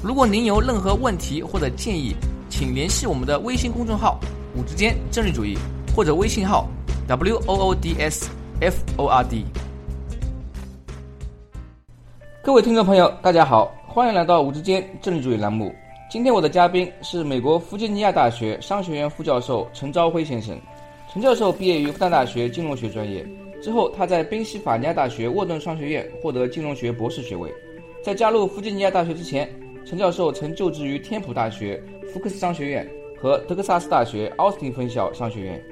如果您有任何问题或者建议，请联系我们的微信公众号“五之间政治主义”或者微信号 “w o o d s f o r d”。各位听众朋友，大家好，欢迎来到“五之间政治主义”栏目。今天我的嘉宾是美国弗吉尼亚大学商学院副教授陈朝辉先生。陈教授毕业于复旦大学金融学专业。之后，他在宾夕法尼亚大学沃顿商学院获得金融学博士学位。在加入弗吉尼亚大学之前，陈教授曾就职于天普大学福克斯商学院和德克萨斯大学奥斯汀分校商学院。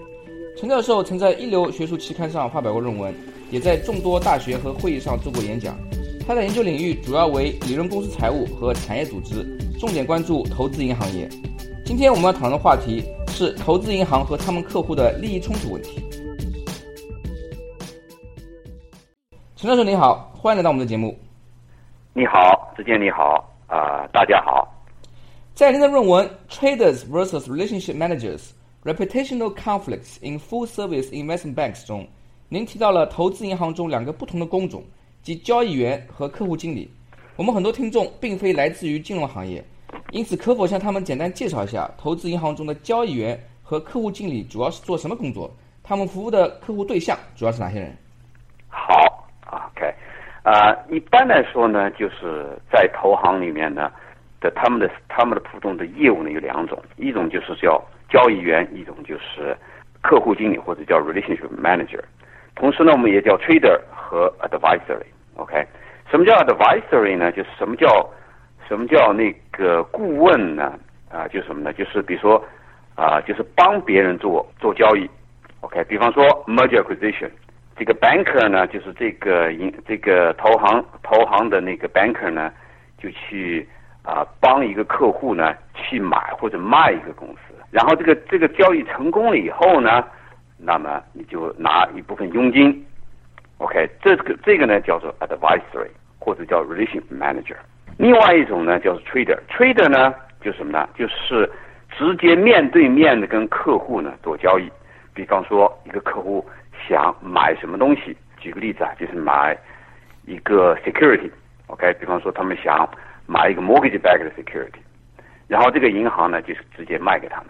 陈教授曾在一流学术期刊上发表过论文，也在众多大学和会议上做过演讲。他的研究领域主要为理论公司财务和产业组织，重点关注投资银行业。今天我们要讨论的话题是投资银行和他们客户的利益冲突问题。陈教授你好，欢迎来到我们的节目。你好，志坚你好，啊，大家好。在您的论文《Traders vs Relationship Managers: Reputational Conflicts in Full-Service Investment Banks》中，您提到了投资银行中两个不同的工种，即交易员和客户经理。我们很多听众并非来自于金融行业，因此可否向他们简单介绍一下投资银行中的交易员和客户经理主要是做什么工作？他们服务的客户对象主要是哪些人？好。啊，一般来说呢，就是在投行里面呢的他们的他们的普通的业务呢有两种，一种就是叫交易员，一种就是客户经理或者叫 relationship manager。同时呢，我们也叫 trader 和 advisory。OK，什么叫 advisory 呢？就是什么叫什么叫那个顾问呢？啊，就是什么呢？就是比如说啊，就是帮别人做做交易。OK，比方说 merger acquisition。这个 banker 呢，就是这个银这个投行投行的那个 banker 呢，就去啊帮一个客户呢去买或者卖一个公司，然后这个这个交易成功了以后呢，那么你就拿一部分佣金，OK，这个这个呢叫做 advisory 或者叫 relation manager。另外一种呢叫做 trader，trader 呢就是什么呢？就是直接面对面的跟客户呢做交易，比方说一个客户。想买什么东西？举个例子啊，就是买一个 security，OK，比方说他们想买一个 mortgage back 的 security，然后这个银行呢就是直接卖给他们，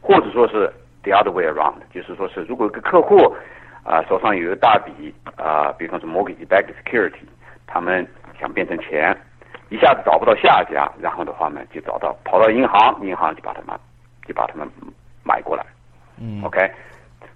或者说是 the other way around，就是说是如果一个客户啊手上有一个大笔啊，比方说 mortgage back security，他们想变成钱，一下子找不到下家，然后的话呢就找到跑到银行，银行就把他们就把他们买过来，嗯，OK。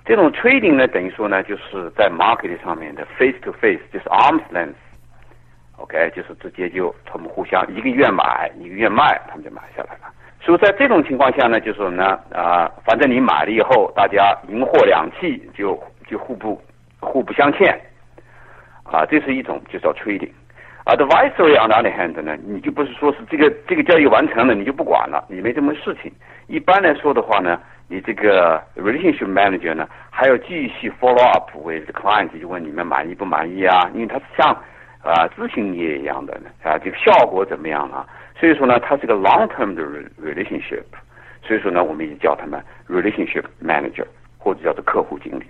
这种 trading 呢，等于说呢，就是在 market 上面的 face to face，就是 arms length，OK，就是直接就他们互相一个愿买，一个愿卖，他们就买下来了。所以在这种情况下呢，就是呢，啊，反正你买了以后，大家银货两讫，就就互不互不相欠，啊，这是一种就叫 trading。Advisory on the other hand 呢，你就不是说是这个这个交易完成了，你就不管了，你没这么事情。一般来说的话呢。你这个 relationship manager 呢，还要继续 follow up with the client，就问你们满意不满意啊？因为它像啊咨询业一样的呢啊，这个效果怎么样啊？所以说呢，它是个 long term 的 relationship，所以说呢，我们也叫他们 relationship manager 或者叫做客户经理。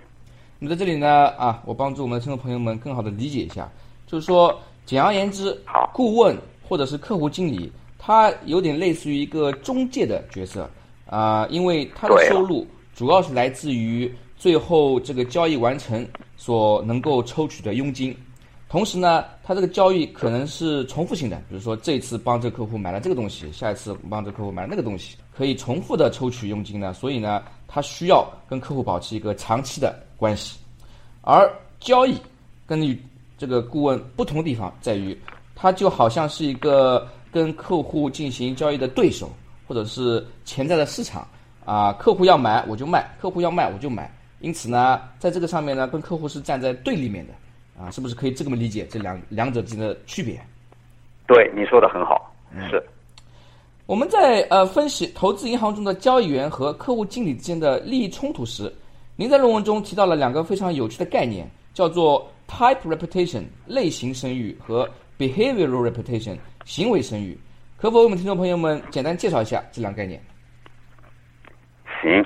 那么在这里呢，啊，我帮助我们的听众朋友们更好的理解一下，就是说，简而言之，好，顾问或者是客户经理，他有点类似于一个中介的角色。啊，因为他的收入主要是来自于最后这个交易完成所能够抽取的佣金，同时呢，他这个交易可能是重复性的，比如说这次帮这个客户买了这个东西，下一次帮这个客户买了那个东西，可以重复的抽取佣金呢，所以呢，他需要跟客户保持一个长期的关系。而交易跟与这个顾问不同的地方在于，他就好像是一个跟客户进行交易的对手。或者是潜在的市场啊，客户要买我就卖，客户要卖我就买。因此呢，在这个上面呢，跟客户是站在对立面的啊，是不是可以这么理解这两两者之间的区别？对，你说的很好，是。我们在呃分析投资银行中的交易员和客户经理之间的利益冲突时，您在论文中提到了两个非常有趣的概念，叫做 type reputation 类型声誉和 behavioral reputation 行为声誉。可否为我们听众朋友们简单介绍一下这两概念？行，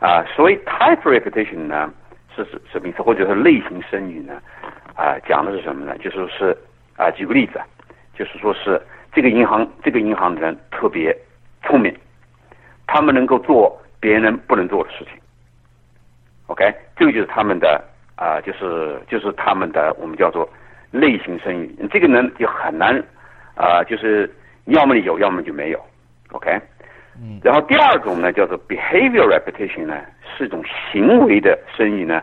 啊，所谓 type reputation 呢，是是什么意思？或者是类型声誉呢？啊，讲的是什么呢？就说是啊，举个例子，就是说是这个银行这个银行的人特别聪明，他们能够做别人不能做的事情。OK，这个就是他们的啊，就是就是他们的我们叫做类型声誉。这个呢就很难啊，就是要么你有，要么就没有。OK 嗯。然后第二种呢，叫做 behavior reputation 呢，是一种行为的生意呢，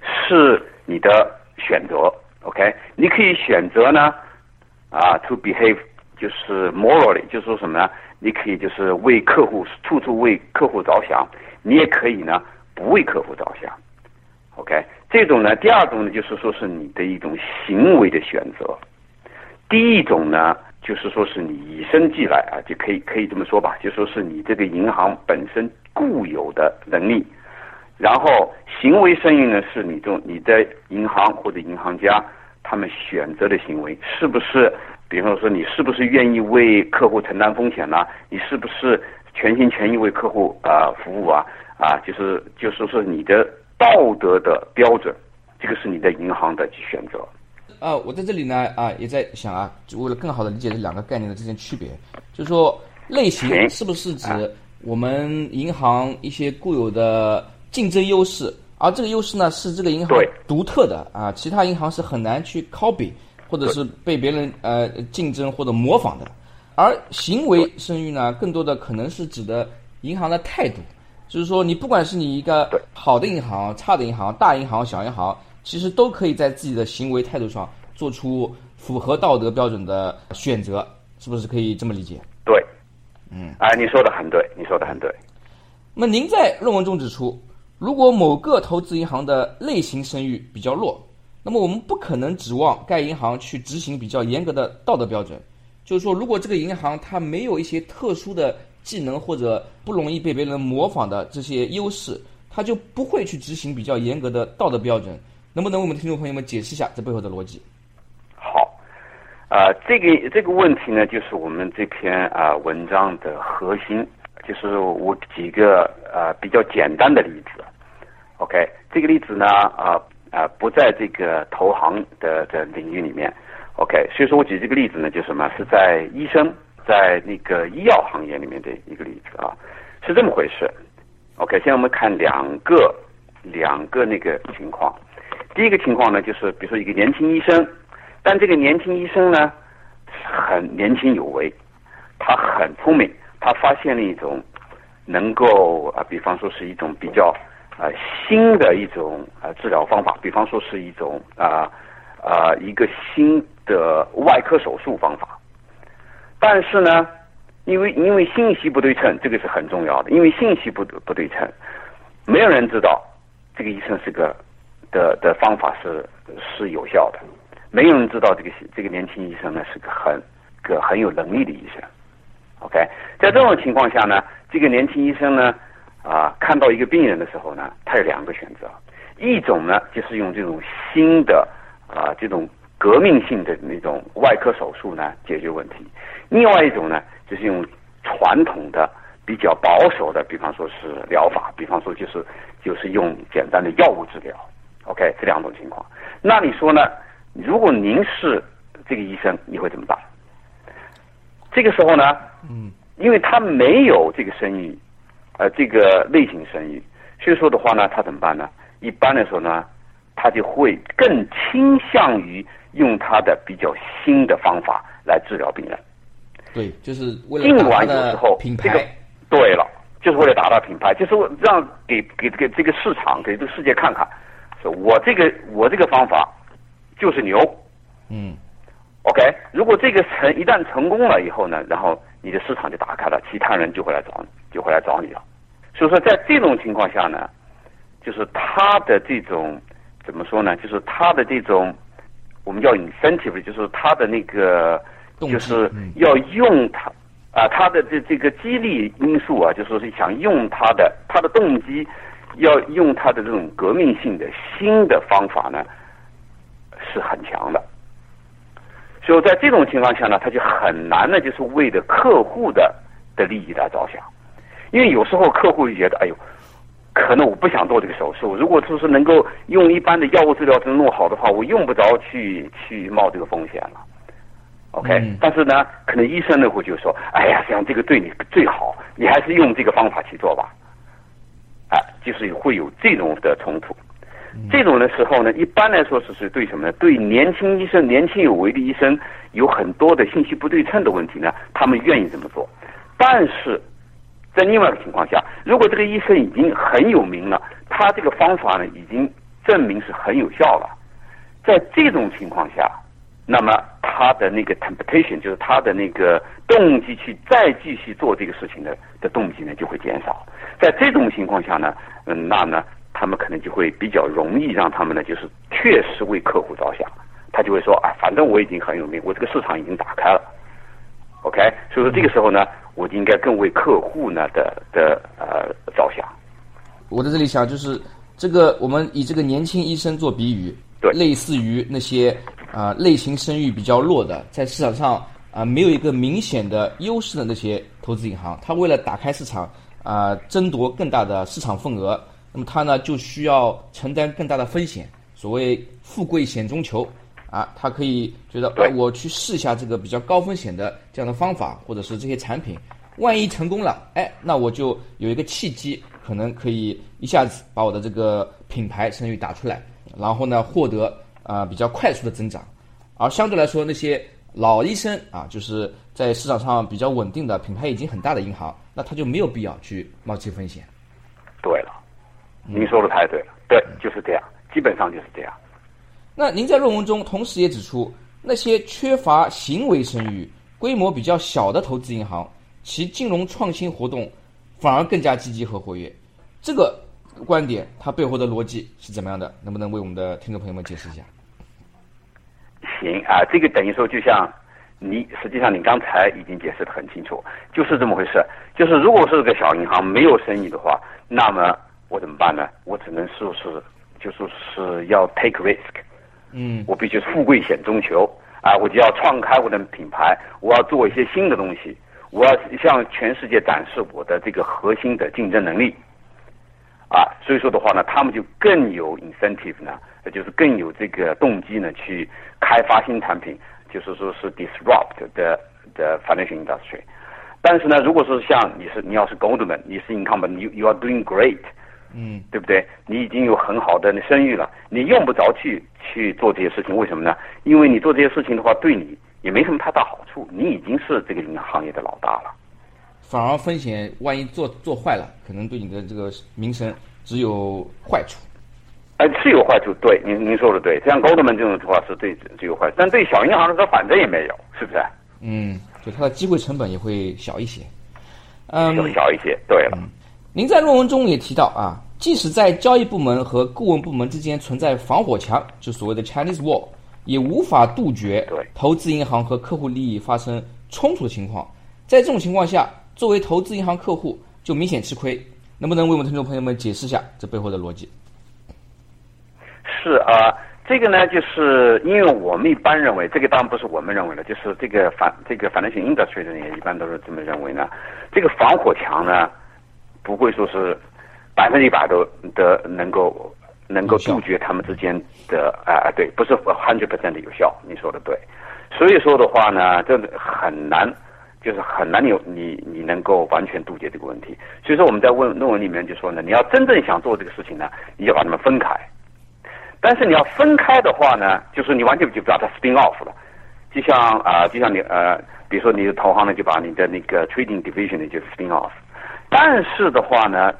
是你的选择，OK？你可以选择呢，啊，to behave 就是 morally，就是说什么呢？你可以就是为客户处处为客户着想，你也可以呢不为客户着想，OK？这种呢，第二种呢，就是说是你的一种行为的选择，第一种呢。就是说，是你与生俱来啊，就可以可以这么说吧，就说是你这个银行本身固有的能力，然后行为声音呢，是你这种你的银行或者银行家他们选择的行为，是不是？比方说，你是不是愿意为客户承担风险呢？你是不是全心全意为客户啊服务啊？啊，就是就是说你的道德的标准，这个是你的银行的选择。啊，我在这里呢啊，也在想啊，为了更好的理解这两个概念的之间区别，就是说类型是不是指我们银行一些固有的竞争优势，而这个优势呢是这个银行独特的啊，其他银行是很难去 copy 或者是被别人呃竞争或者模仿的，而行为声誉呢，更多的可能是指的银行的态度，就是说你不管是你一个好的银行、差的银行、大银行、小银行。其实都可以在自己的行为态度上做出符合道德标准的选择，是不是可以这么理解？对，嗯，哎，你说的很对，你说的很对。那么您在论文中指出，如果某个投资银行的类型声誉比较弱，那么我们不可能指望该银行去执行比较严格的道德标准。就是说，如果这个银行它没有一些特殊的技能或者不容易被别人模仿的这些优势，它就不会去执行比较严格的道德标准。能不能为我们听众朋友们解释一下这背后的逻辑？好，啊，这个这个问题呢，就是我们这篇啊文章的核心，就是我几个啊比较简单的例子。OK，这个例子呢，啊啊不在这个投行的的领域里面。OK，所以说我举这个例子呢，就什么是在医生在那个医药行业里面的一个例子啊，是这么回事。OK，现在我们看两个两个那个情况。第一个情况呢，就是比如说一个年轻医生，但这个年轻医生呢，很年轻有为，他很聪明，他发现了一种能够啊，比方说是一种比较啊新的一种啊治疗方法，比方说是一种啊啊一个新的外科手术方法。但是呢，因为因为信息不对称，这个是很重要的，因为信息不不对称，没有人知道这个医生是个。的的方法是是有效的，没有人知道这个这个年轻医生呢是个很个很有能力的医生。OK，在这种情况下呢，这个年轻医生呢啊看到一个病人的时候呢，他有两个选择，一种呢就是用这种新的啊这种革命性的那种外科手术呢解决问题，另外一种呢就是用传统的比较保守的，比方说是疗法，比方说就是就是用简单的药物治疗。OK，这两种情况，那你说呢？如果您是这个医生，你会怎么办？这个时候呢，嗯，因为他没有这个生意，呃，这个类型生意，所以说的话呢，他怎么办呢？一般来说呢，他就会更倾向于用他的比较新的方法来治疗病人。对，就是为了尽管有时候品牌。对了，就是为了达到品牌，就是让给给给这个市场，给这个世界看看。我这个我这个方法就是牛，嗯，OK。如果这个成一旦成功了以后呢，然后你的市场就打开了，其他人就会来找你，就会来找你了。所以说，在这种情况下呢，就是他的这种怎么说呢？就是他的这种我们叫 incentive，就是他的那个就是要用他啊，他的这这个激励因素啊，就说是想用他的他的动机，要用他的这种革命性的新的方法呢，是很强的。所以在这种情况下呢，他就很难呢，就是为了客户的的利益来着想，因为有时候客户就觉得，哎呦，可能我不想做这个手术，如果说是能够用一般的药物治疗就弄好的话，我用不着去去冒这个风险了。OK，但是呢，可能医生呢会就说，哎呀，这样这个对你最好，你还是用这个方法去做吧。哎，就是会有这种的冲突。这种的时候呢，一般来说是是对什么呢？对年轻医生、年轻有为的医生有很多的信息不对称的问题呢，他们愿意这么做。但是在另外一个情况下，如果这个医生已经很有名了，他这个方法呢已经证明是很有效了，在这种情况下，那么他的那个 temptation 就是他的那个动机去再继续做这个事情的的动机呢就会减少。在这种情况下呢，嗯，那呢？他们可能就会比较容易让他们呢，就是确实为客户着想，他就会说啊，反正我已经很有名，我这个市场已经打开了，OK，所以说这个时候呢，我就应该更为客户呢的的呃着想。我在这里想，就是这个我们以这个年轻医生做比喻，对，类似于那些啊类型声誉比较弱的，在市场上啊没有一个明显的优势的那些投资银行，他为了打开市场啊争夺更大的市场份额。那么他呢就需要承担更大的风险，所谓富贵险中求啊，他可以觉得我去试一下这个比较高风险的这样的方法，或者是这些产品，万一成功了，哎，那我就有一个契机，可能可以一下子把我的这个品牌声誉打出来，然后呢获得啊比较快速的增长，而相对来说那些老医生啊，就是在市场上比较稳定的品牌已经很大的银行，那他就没有必要去冒这风险。对了。您说的太对了，对，就是这样，基本上就是这样。那您在论文中同时也指出，那些缺乏行为声誉、规模比较小的投资银行，其金融创新活动反而更加积极和活跃。这个观点它背后的逻辑是怎么样的？能不能为我们的听众朋友们解释一下？行啊，这个等于说就像你实际上你刚才已经解释的很清楚，就是这么回事。就是如果是个小银行没有生意的话，那么。我怎么办呢？我只能说是，就说是要 take risk，嗯，我必须富贵险中求啊！我就要创开我的品牌，我要做一些新的东西，我要向全世界展示我的这个核心的竞争能力啊！所以说的话呢，他们就更有 incentive 呢，就是更有这个动机呢，去开发新产品，就是说是 disrupt 的的 financial industry。但是呢，如果说像你是你要是 Goldman，你是 incumbent，you you are doing great。嗯，对不对？你已经有很好的声誉了，你用不着去去做这些事情，为什么呢？因为你做这些事情的话，对你也没什么太大好处。你已经是这个银行业的老大了，反而风险，万一做做坏了，可能对你的这个名声只有坏处。哎，是有坏处，对，您您说的对。像高德曼这种的话是对只有坏，但对小银行来说，反正也没有，是不是？嗯，就它的机会成本也会小一些。嗯，小一些。对了。您在论文中也提到啊，即使在交易部门和顾问部门之间存在防火墙，就所谓的 Chinese Wall，也无法杜绝投资银行和客户利益发生冲突的情况。在这种情况下，作为投资银行客户就明显吃亏。能不能为我们听众朋友们解释一下这背后的逻辑？是啊，这个呢，就是因为我们一般认为，这个当然不是我们认为的，就是这个反这个反正型 industry 的人也一般都是这么认为呢。这个防火墙呢？不会说是百分之一百都的能够能够杜绝他们之间的啊对，不是 hundred percent 的有效。你说的对，所以说的话呢，这很难，就是很难有你你能够完全杜绝这个问题。所以说我们在问论文里面就说呢，你要真正想做这个事情呢，你要把它们分开。但是你要分开的话呢，就是你完全就把它 spin off 了，就像啊，就像你呃，比如说你的投行呢，就把你的那个 trading division 呢就 spin off。但是的话呢，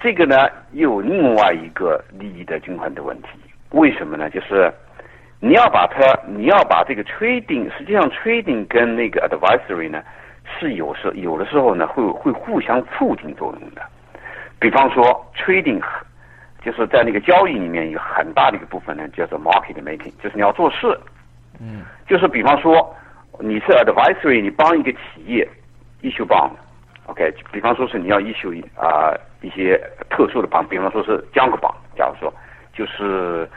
这个呢又有另外一个利益的均衡的问题。为什么呢？就是你要把它，你要把这个 trading，实际上 trading 跟那个 advisory 呢是有时有的时候呢会会互相促进作用的。比方说 trading 就是在那个交易里面有很大的一个部分呢叫做 market making，就是你要做事。嗯。就是比方说。你是 advisory，你帮一个企业 issue bond，OK，比方说是你要 issue 啊一些特殊的 bond，比方说是 junk bond，假如说就是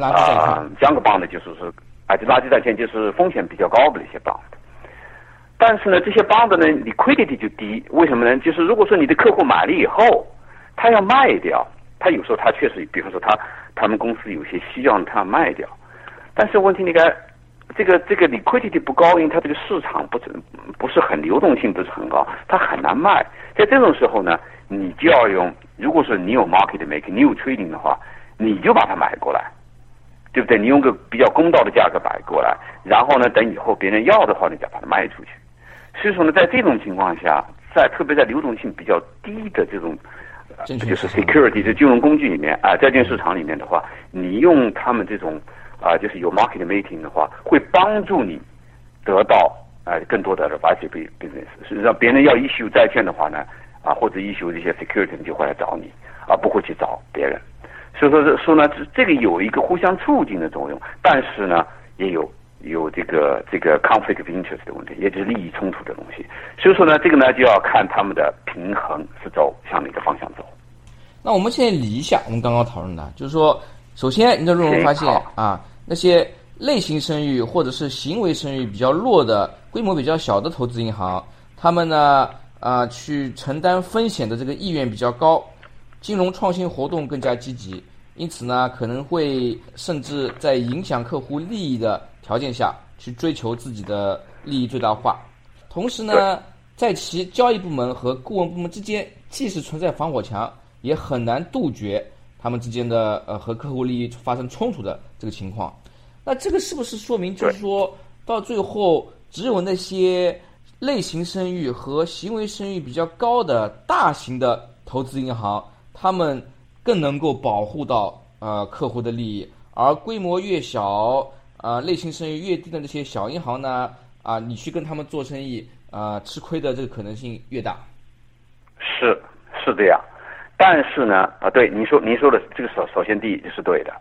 啊 junk bond 就是是啊，就垃圾债券就是风险比较高的那些 bond。但是呢，这些 bond 呢，liquidity 就低，为什么呢？就是如果说你的客户买了以后，他要卖掉，他有时候他确实，比方说他他们公司有些需要他卖掉，但是问题你看，这个这个 liquidity 不高，因为它这个市场不不是很流动性不是很高，它很难卖。在这种时候呢，你就要用，如果说你有 market making，你有 trading 的话，你就把它买过来。对不对？你用个比较公道的价格买过来，然后呢，等以后别人要的话，你再把它卖出去。所以说呢，在这种情况下，在特别在流动性比较低的这种，就是 security 的金融工具里面啊，债券市场里面的话，你用他们这种啊，就是有 market making 的话，会帮助你得到啊更多的 advisory business。实际上，别人要 issue 债券的话呢，啊或者 issue 这些 security 就会来找你，而不会去找别人。所以说，这说呢，这这个有一个互相促进的作用，但是呢，也有有这个这个 conflict of interest 的问题，也就是利益冲突的东西。所以说呢，这个呢就要看他们的平衡是走向哪个方向走。那我们现在理一下，我们刚刚讨论的，就是说，首先你的论文发现啊，那些类型声誉或者是行为声誉比较弱的、规模比较小的投资银行，他们呢啊去承担风险的这个意愿比较高。金融创新活动更加积极，因此呢，可能会甚至在影响客户利益的条件下去追求自己的利益最大化。同时呢，在其交易部门和顾问部门之间，即使存在防火墙，也很难杜绝他们之间的呃和客户利益发生冲突的这个情况。那这个是不是说明，就是说到最后，只有那些类型声誉和行为声誉比较高的大型的投资银行？他们更能够保护到呃客户的利益，而规模越小，呃类型声誉越低的那些小银行呢，啊你去跟他们做生意，啊吃亏的这个可能性越大。是是这样，但是呢，啊对，您说您说的这个首首先第一是对的，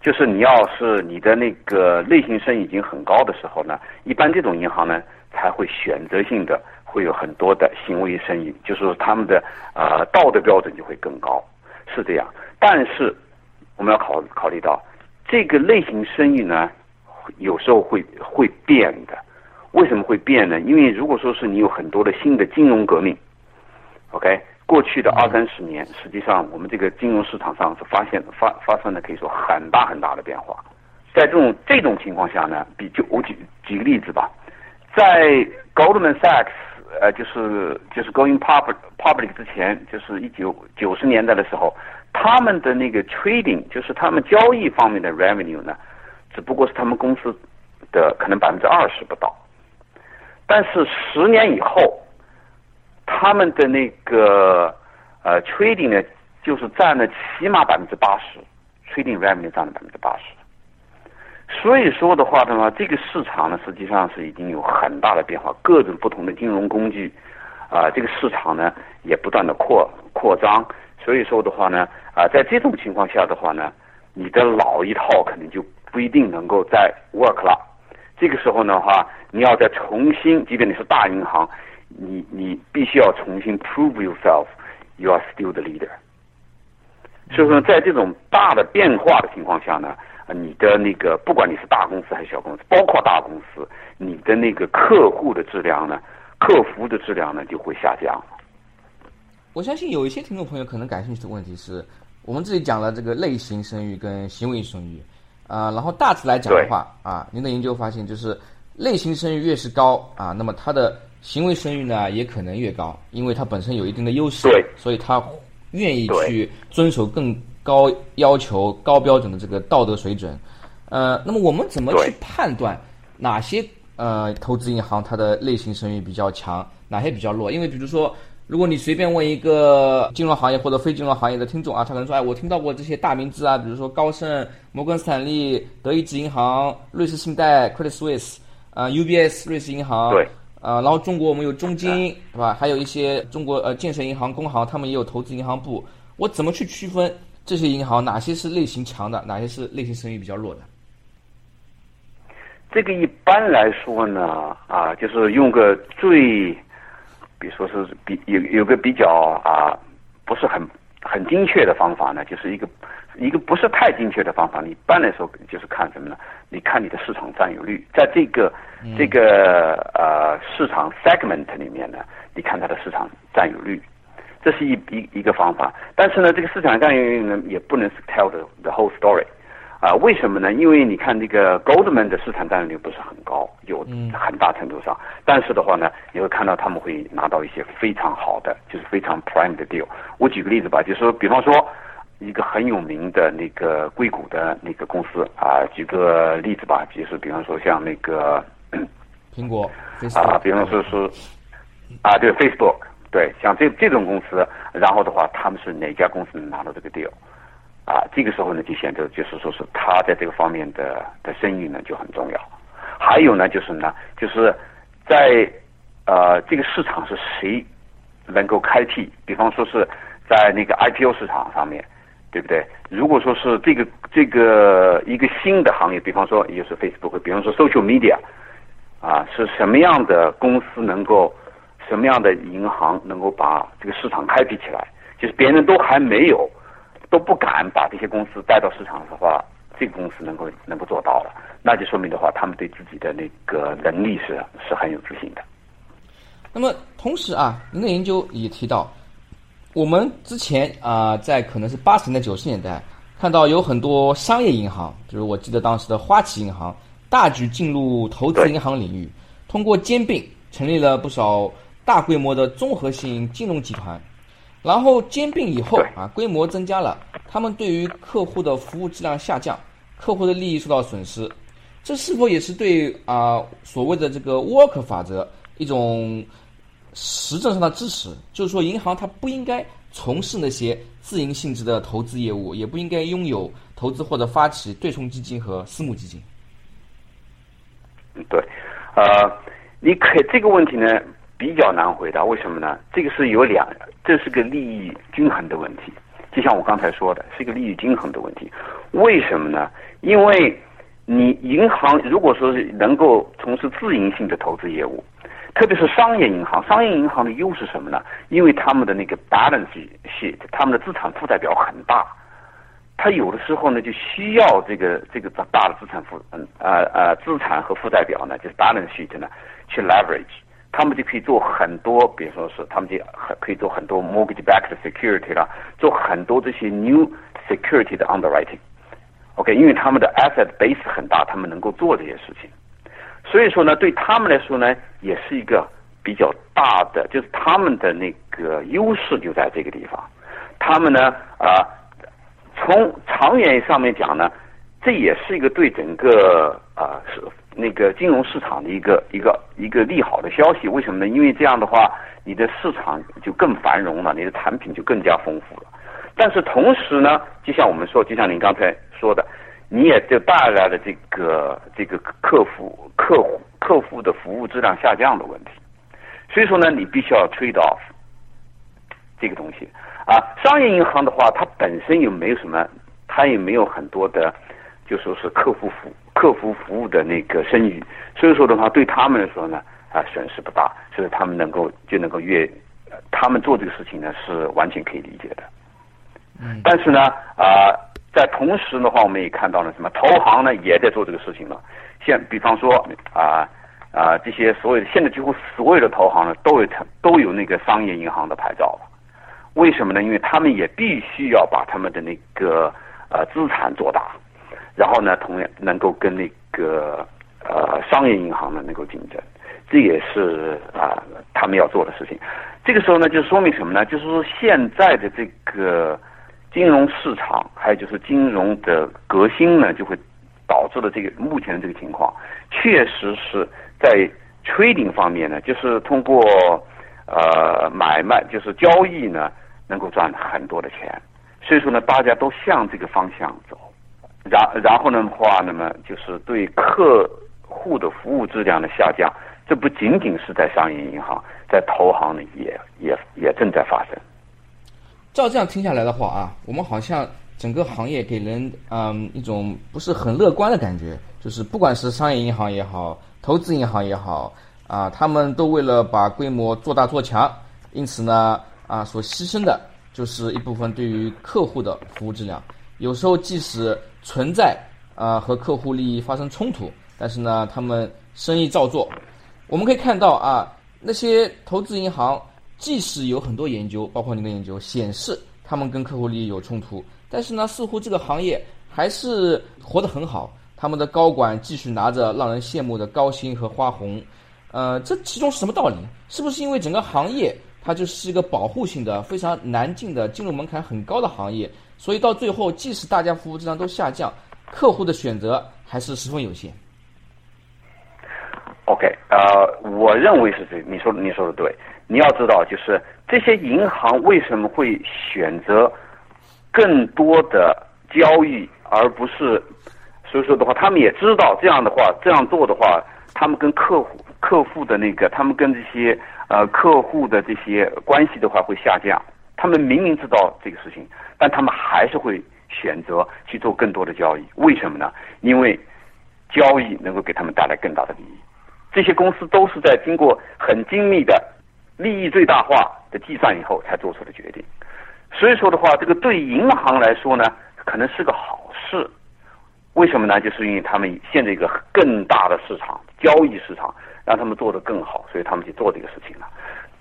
就是你要是你的那个类型声已经很高的时候呢，一般这种银行呢才会选择性的。会有很多的行为声誉，就是他们的呃道德标准就会更高，是这样。但是我们要考考虑到这个类型声誉呢，有时候会会变的。为什么会变呢？因为如果说是你有很多的新的金融革命，OK，过去的二三十年，实际上我们这个金融市场上是发现发发生的可以说很大很大的变化。在这种这种情况下呢，比就我举举个例子吧，在 Goldman Sachs。呃，就是就是 going public public 之前，就是一九九十年代的时候，他们的那个 trading，就是他们交易方面的 revenue 呢，只不过是他们公司的可能百分之二十不到。但是十年以后，他们的那个呃 trading 呢，就是占了起码百分之八十，trading revenue 占了百分之八十。所以说的话的话，这个市场呢，实际上是已经有很大的变化，各种不同的金融工具，啊，这个市场呢也不断的扩扩张。所以说的话呢，啊，在这种情况下的话呢，你的老一套可能就不一定能够再 work 了。这个时候的话，你要再重新，即便你是大银行，你你必须要重新 prove yourself，you are still the leader。所以说，在这种大的变化的情况下呢。啊，你的那个，不管你是大公司还是小公司，包括大公司，你的那个客户的质量呢，客服的质量呢，就会下降。我相信有一些听众朋友可能感兴趣的问题是，我们这里讲了这个类型生育跟行为生育，啊，然后大致来讲的话，啊，您的研究发现就是类型声誉越是高啊，那么它的行为声誉呢也可能越高，因为它本身有一定的优势，对，所以它愿意去遵守更。高要求、高标准的这个道德水准，呃，那么我们怎么去判断哪些呃投资银行它的类型声誉比较强，哪些比较弱？因为比如说，如果你随便问一个金融行业或者非金融行业的听众啊，他可能说，哎，我听到过这些大名字啊，比如说高盛、摩根斯坦利、德意志银行、瑞士信贷 （Credit Suisse） 啊，UBS 瑞士银行，对，啊，然后中国我们有中金，是吧？还有一些中国呃建设银行、工行，他们也有投资银行部，我怎么去区分？这些银行哪些是类型强的，哪些是类型声誉比较弱的？这个一般来说呢，啊，就是用个最，比如说是比有有个比较啊，不是很很精确的方法呢，就是一个一个不是太精确的方法。你一般来说就是看什么呢？你看你的市场占有率，在这个这个呃市场 segment 里面呢，你看它的市场占有率，这是一一一个方法。但是呢，这个市场占有率呢，也不能 tell the the whole story。啊，为什么呢？因为你看这个 Goldman 的市场占有率不是很高，有很大程度上，但是的话呢，你会看到他们会拿到一些非常好的，就是非常 prime 的 deal。我举个例子吧，就是说，比方说一个很有名的那个硅谷的那个公司啊，举个例子吧，就是比方说像那个 苹果 啊，比方说是啊，对 Facebook，对，像这这种公司，然后的话，他们是哪家公司能拿到这个 deal？啊，这个时候呢，就显得就是说是他在这个方面的的声誉呢就很重要。还有呢，就是呢，就是在呃这个市场是谁能够开辟，比方说是在那个 IPO 市场上面，对不对？如果说是这个这个一个新的行业，比方说也就是 Facebook，比方说 Social Media，啊，是什么样的公司能够，什么样的银行能够把这个市场开辟起来？就是别人都还没有。都不敢把这些公司带到市场的话，这个公司能够能够做到了，那就说明的话，他们对自己的那个能力是是很有自信的。那么同时啊，您的研究也提到，我们之前啊，在可能是八十年代、九十年代，看到有很多商业银行，就是我记得当时的花旗银行，大举进入投资银行领域，通过兼并成立了不少大规模的综合性金融集团。然后兼并以后啊，规模增加了，他们对于客户的服务质量下降，客户的利益受到损失，这是否也是对啊所谓的这个沃克法则一种实证上的支持？就是说，银行它不应该从事那些自营性质的投资业务，也不应该拥有投资或者发起对冲基金和私募基金。对，呃，你可这个问题呢？比较难回答，为什么呢？这个是有两，这是个利益均衡的问题。就像我刚才说的，是一个利益均衡的问题。为什么呢？因为你银行如果说是能够从事自营性的投资业务，特别是商业银行，商业银行的优势什么呢？因为他们的那个 balance sheet，他们的资产负债表很大，他有的时候呢就需要这个这个大的资产负嗯呃呃资产和负债表呢，就是 balance sheet 呢去 leverage。他们就可以做很多，比如说是他们就很可以做很多 mortgage-backed security 啦，做很多这些 new security 的 underwriting。OK，因为他们的 asset base 很大，他们能够做这些事情。所以说呢，对他们来说呢，也是一个比较大的，就是他们的那个优势就在这个地方。他们呢，啊，从长远上面讲呢，这也是一个对整个啊是。那个金融市场的一个一个一个利好的消息，为什么呢？因为这样的话，你的市场就更繁荣了，你的产品就更加丰富了。但是同时呢，就像我们说，就像您刚才说的，你也就带来了这个这个客服客户客户的服务质量下降的问题。所以说呢，你必须要 trade off 这个东西啊。商业银行的话，它本身又没有什么，它也没有很多的，就说是客户服务。客服服务的那个声誉，所以说的话，对他们来说呢，啊，损失不大，所以他们能够就能够越，他们做这个事情呢，是完全可以理解的。嗯。但是呢，啊，在同时的话，我们也看到了什么？投行呢也在做这个事情了。现比方说啊啊，这些所有的现在几乎所有的投行呢，都有都有那个商业银行的牌照了。为什么呢？因为他们也必须要把他们的那个呃资产做大。然后呢，同样能够跟那个呃商业银行呢能够竞争，这也是啊他们要做的事情。这个时候呢，就说明什么呢？就是说现在的这个金融市场，还有就是金融的革新呢，就会导致了这个目前的这个情况，确实是在 trading 方面呢，就是通过呃买卖，就是交易呢，能够赚很多的钱。所以说呢，大家都向这个方向走。然然后的话，那么就是对客户的服务质量的下降，这不仅仅是在商业银行，在投行里也也也正在发生。照这样听下来的话啊，我们好像整个行业给人嗯一种不是很乐观的感觉，就是不管是商业银行也好，投资银行也好，啊，他们都为了把规模做大做强，因此呢，啊，所牺牲的就是一部分对于客户的服务质量。有时候即使存在啊和客户利益发生冲突，但是呢，他们生意照做。我们可以看到啊，那些投资银行即使有很多研究，包括您的研究显示他们跟客户利益有冲突，但是呢，似乎这个行业还是活得很好。他们的高管继续拿着让人羡慕的高薪和花红，呃，这其中是什么道理？是不是因为整个行业它就是一个保护性的、非常难进的、进入门槛很高的行业，所以到最后，即使大家服务质量都下降，客户的选择还是十分有限？OK，呃，我认为是这，你说你说的对。你要知道，就是这些银行为什么会选择更多的交易，而不是？所以说的话，他们也知道这样的话，这样做的话，他们跟客户、客户的那个，他们跟这些呃客户的这些关系的话会下降。他们明明知道这个事情，但他们还是会选择去做更多的交易。为什么呢？因为交易能够给他们带来更大的利益。这些公司都是在经过很精密的利益最大化的计算以后才做出的决定。所以说的话，这个对银行来说呢，可能是个好事。为什么呢？就是因为他们现在一个更大的市场，交易市场，让他们做得更好，所以他们去做这个事情了。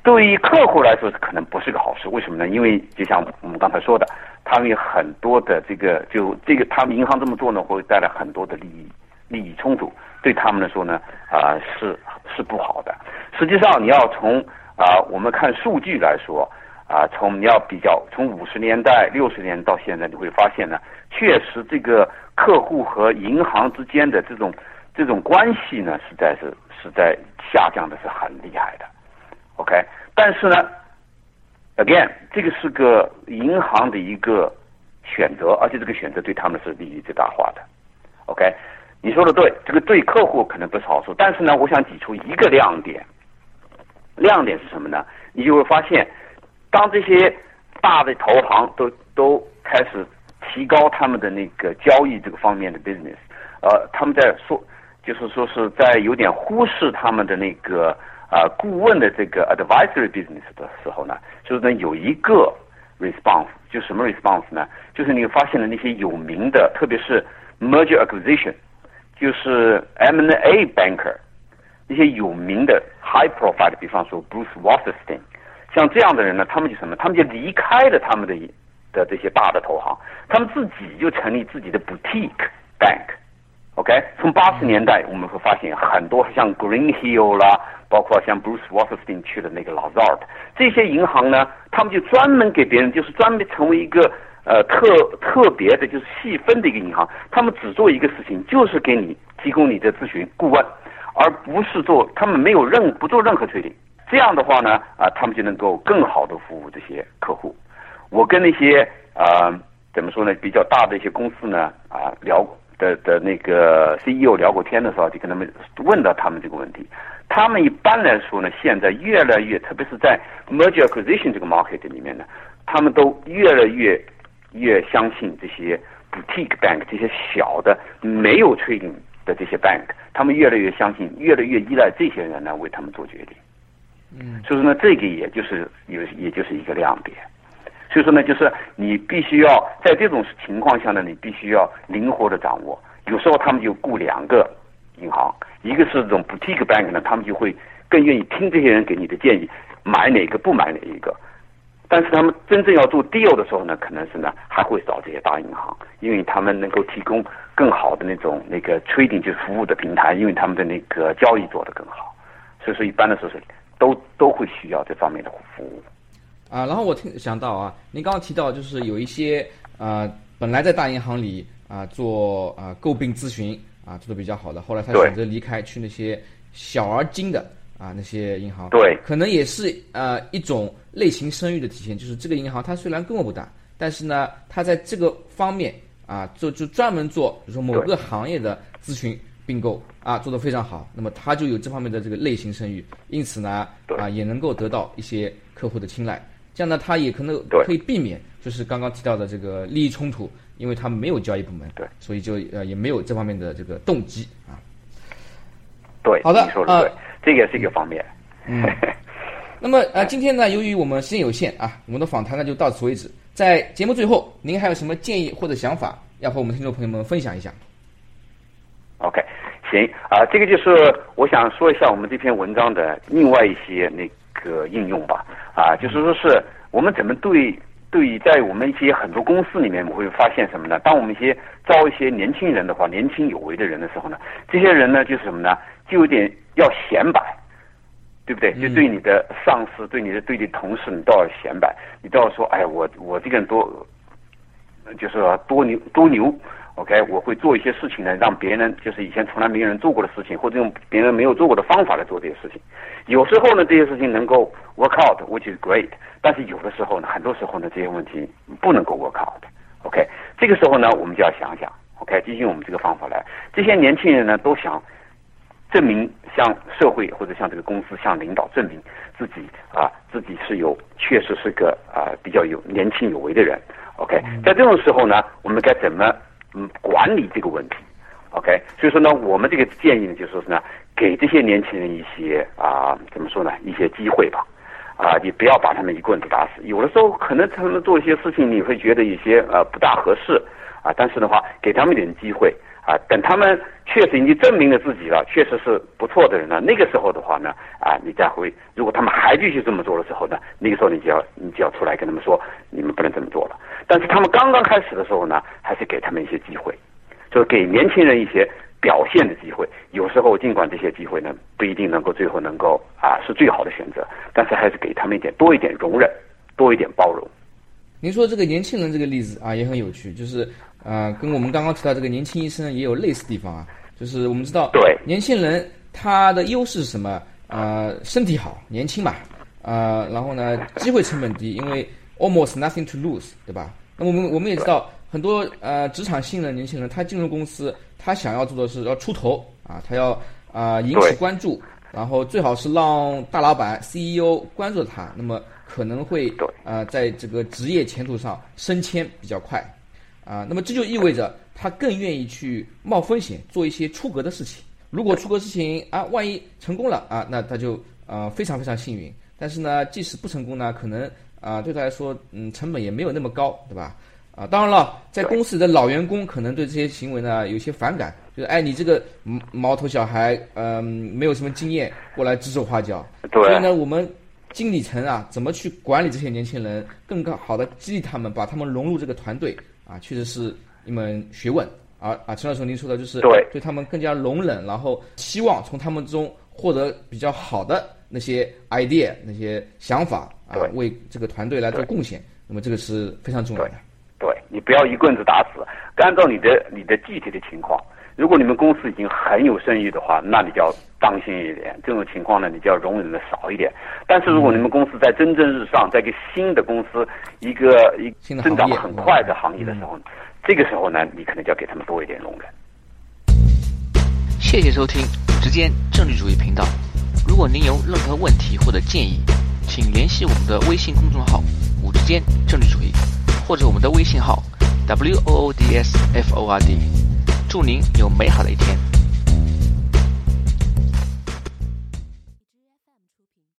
对于客户来说，可能不是个好事。为什么呢？因为就像我们刚才说的，他们有很多的这个，就这个，他们银行这么做呢，会带来很多的利益利益冲突，对他们来说呢，啊，是是不好的。实际上，你要从啊，我们看数据来说。啊，从你要比较，从五十年代、六十年到现在，你会发现呢，确实这个客户和银行之间的这种这种关系呢，实在是是在下降的是很厉害的。OK，但是呢，again，这个是个银行的一个选择，而且这个选择对他们是利益最大化的。OK，你说的对，这个对客户可能不是好处，但是呢，我想指出一个亮点，亮点是什么呢？你就会发现。当这些大的投行都都开始提高他们的那个交易这个方面的 business，呃，他们在说，就是说是在有点忽视他们的那个啊顾问的这个 advisory business 的时候呢，就是呢有一个 response，就什么 response 呢？就是你发现了那些有名的，特别是 merger acquisition，就是 M&A banker，那些有名的 high profile，比方说 Bruce Wasserstein。像这样的人呢，他们就什么？他们就离开了他们的的这些大的投行，他们自己就成立自己的 boutique bank。OK，从八十年代我们会发现很多像 Greenhill 啦，包括像 Bruce Wasserstein 去的那个 Lazard，这些银行呢，他们就专门给别人，就是专门成为一个呃特特别的，就是细分的一个银行。他们只做一个事情，就是给你提供你的咨询顾问，而不是做，他们没有任不做任何推理。这样的话呢，啊，他们就能够更好的服务这些客户。我跟那些啊，怎么说呢，比较大的一些公司呢，啊，聊过的的那个 CEO 聊过天的时候，就跟他们问到他们这个问题。他们一般来说呢，现在越来越，特别是在 merger acquisition 这个 market 里面呢，他们都越来越越相信这些 boutique bank 这些小的没有 trading 的这些 bank，他们越来越相信，越来越依赖这些人来为他们做决定。嗯，所以说呢，这个也就是有，也就是一个亮点。所以说呢，就是你必须要在这种情况下呢，你必须要灵活的掌握。有时候他们就雇两个银行，一个是这种 boutique bank 呢，他们就会更愿意听这些人给你的建议，买哪个不买哪一个。但是他们真正要做 deal 的时候呢，可能是呢还会找这些大银行，因为他们能够提供更好的那种那个 trading 就是服务的平台，因为他们的那个交易做得更好。所以说一般的时候是。都都会需要这方面的服务，啊，然后我听想到啊，您刚刚提到就是有一些啊，本来在大银行里啊做啊诟病咨询啊做的比较好的，后来他选择离开去那些小而精的啊那些银行，对，可能也是呃一种类型声誉的体现，就是这个银行它虽然规模不大，但是呢，它在这个方面啊做就专门做，比如说某个行业的咨询。并购啊，做得非常好，那么它就有这方面的这个类型声誉，因此呢，啊，也能够得到一些客户的青睐。这样呢，他也可能可以避免，就是刚刚提到的这个利益冲突，因为他没有交易部门，对，所以就呃也没有这方面的这个动机啊。对，好的，你说的对，这个是一个方面。嗯。那么呃，今天呢，由于我们时间有限啊，我们的访谈呢就到此为止。在节目最后，您还有什么建议或者想法要和我们听众朋友们分享一下？OK，行啊，这个就是我想说一下我们这篇文章的另外一些那个应用吧。啊，就是说是我们怎么对对于在我们一些很多公司里面，我会发现什么呢？当我们一些招一些年轻人的话，年轻有为的人的时候呢，这些人呢就是什么呢？就有点要显摆。对不对？就对你的上司，对你的对你同事，你都要显摆，你都要说，哎，我我这个人多，就是说多牛多牛，OK，我会做一些事情呢，让别人就是以前从来没有人做过的事情，或者用别人没有做过的方法来做这些事情。有时候呢，这些事情能够 work out，which is great，但是有的时候呢，很多时候呢，这些问题不能够 work out，OK，这个时候呢，我们就要想想，OK，就用我们这个方法来。这些年轻人呢，都想。证明向社会或者向这个公司向领导证明自己啊，自己是有确实是个啊比较有年轻有为的人。OK，在这种时候呢，我们该怎么管理这个问题？OK，所以说呢，我们这个建议呢，就是说呢，给这些年轻人一些啊怎么说呢，一些机会吧。啊，你不要把他们一棍子打死。有的时候可能他们做一些事情，你会觉得有些呃不大合适啊，但是的话，给他们一点机会。啊，等他们确实已经证明了自己了，确实是不错的人了。那个时候的话呢，啊，你再回，如果他们还继续这么做的时候呢，那个时候你就要你就要出来跟他们说，你们不能这么做了。但是他们刚刚开始的时候呢，还是给他们一些机会，就是给年轻人一些表现的机会。有时候尽管这些机会呢不一定能够最后能够啊是最好的选择，但是还是给他们一点多一点容忍，多一点包容。您说这个年轻人这个例子啊也很有趣，就是。啊，跟我们刚刚提到这个年轻医生也有类似地方啊，就是我们知道，对年轻人他的优势是什么？呃，身体好，年轻嘛，啊，然后呢，机会成本低，因为 almost nothing to lose，对吧？那我们我们也知道，很多呃职场新人年轻人，他进入公司，他想要做的是要出头啊，他要啊引起关注，然后最好是让大老板 CEO 关注他，那么可能会啊在这个职业前途上升迁比较快。啊，那么这就意味着他更愿意去冒风险做一些出格的事情。如果出格事情啊，万一成功了啊，那他就啊非常非常幸运。但是呢，即使不成功呢，可能啊对他来说，嗯，成本也没有那么高，对吧？啊，当然了，在公司里的老员工可能对这些行为呢有些反感，就是哎，你这个毛头小孩，嗯，没有什么经验，过来指手画脚。所以呢，我们经理层啊，怎么去管理这些年轻人，更好的激励他们，把他们融入这个团队。啊，确实是一门学问。而啊，陈老师您说的就是对，对他们更加容忍，然后希望从他们中获得比较好的那些 idea、那些想法啊，为这个团队来做贡献。那么这个是非常重要的。对你不要一棍子打死，按照你的你的具体的情况。如果你们公司已经很有声誉的话，那你就要当心一点。这种情况呢，你就要容忍的少一点。但是如果你们公司在蒸蒸日上，在一个新的公司，一个一增长很快的行业的时候，这个时候呢，你可能就要给他们多一点容忍。谢谢收听五之间政治主义频道。如果您有任何问题或者建议，请联系我们的微信公众号“五之间政治主义”，或者我们的微信号 “w o o d s f o r d”。祝您有美好的一天。